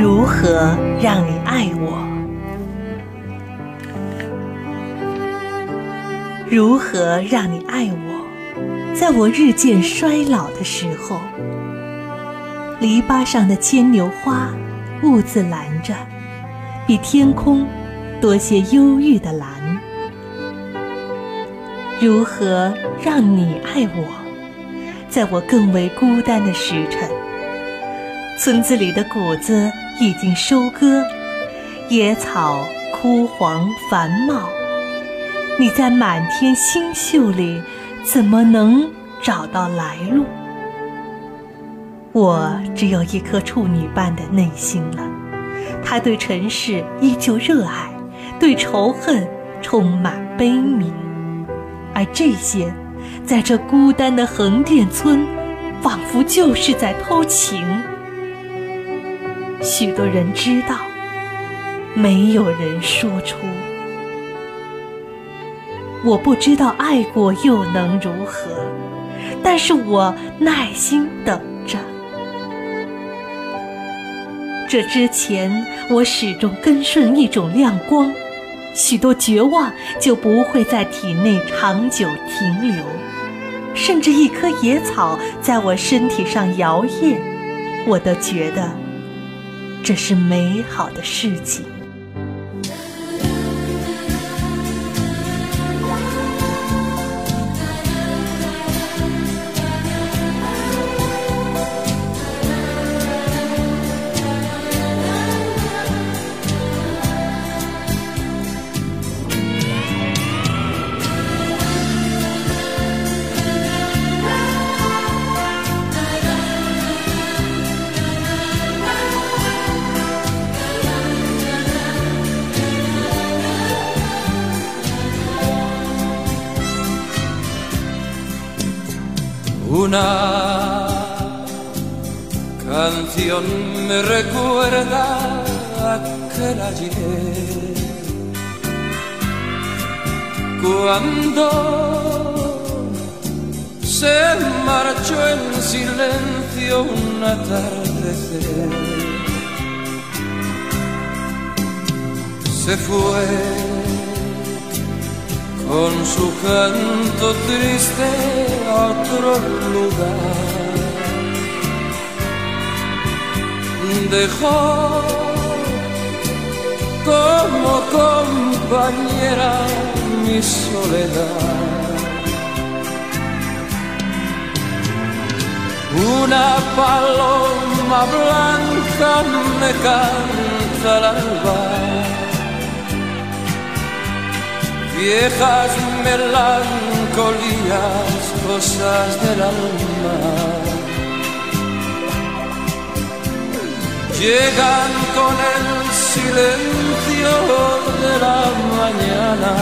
如何让你爱我？如何让你爱我？在我日渐衰老的时候，篱笆上的牵牛花兀自拦着，比天空多些忧郁的蓝。如何让你爱我？在我更为孤单的时辰，村子里的谷子已经收割，野草枯黄繁茂。你在满天星宿里，怎么能找到来路？我只有一颗处女般的内心了，他对尘世依旧热爱，对仇恨充满悲悯。而这些，在这孤单的横店村，仿佛就是在偷情。许多人知道，没有人说出。我不知道爱过又能如何，但是我耐心等着。这之前，我始终跟顺一种亮光。许多绝望就不会在体内长久停留，甚至一棵野草在我身体上摇曳，我都觉得这是美好的事情。Una canción me recuerda aquel ayer cuando se marchó en silencio un atardecer. Se fue con su canto triste a otro lugar. Dejó como compañera mi soledad. Una paloma blanca me canta al alba viejas melancolías, cosas del alma. Llegan con el silencio de la mañana.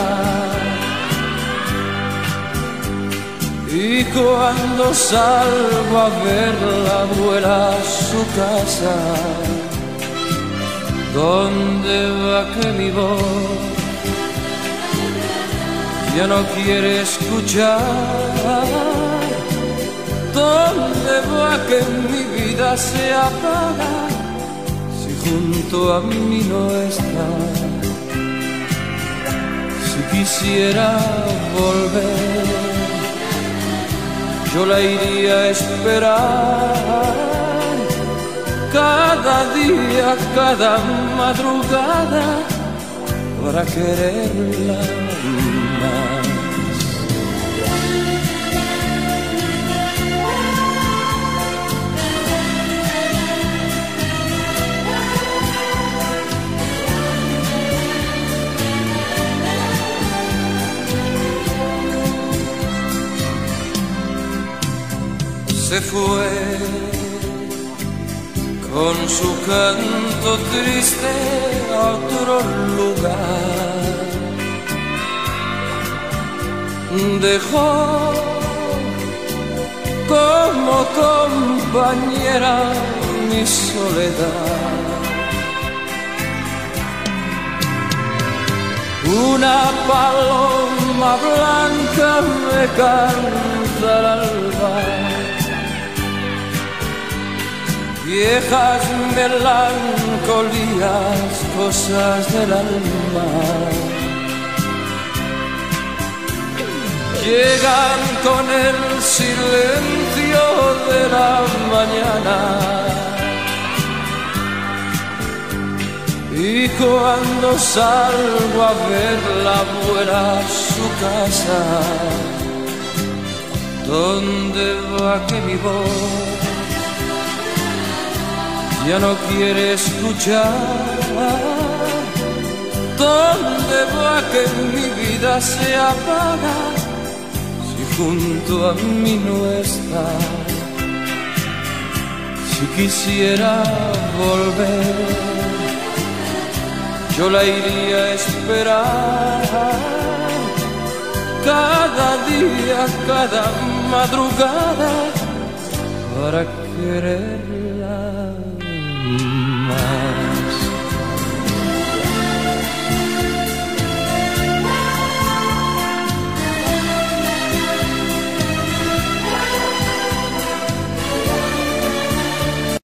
Y cuando salgo a verla vuela a su casa, ¿dónde va que mi voz ya no quiere escuchar. ¿Dónde va que mi vida se apaga si junto a mí no está? Si quisiera volver, yo la iría a esperar. Cada día, cada madrugada, para quererla se fue con su canto triste a otro lugar. Dejó como compañera mi soledad. Una paloma blanca me canta al alba viejas melancolías, cosas del alma. Llegan con el silencio de la mañana. Y cuando salgo a verla abuela a su casa, ¿dónde va que mi voz ya no quiere escuchar? ¿Dónde va que mi vida se apaga junto a mí no está? Si quisiera volver yo la iría a esperar cada día, cada madrugada para quererla más.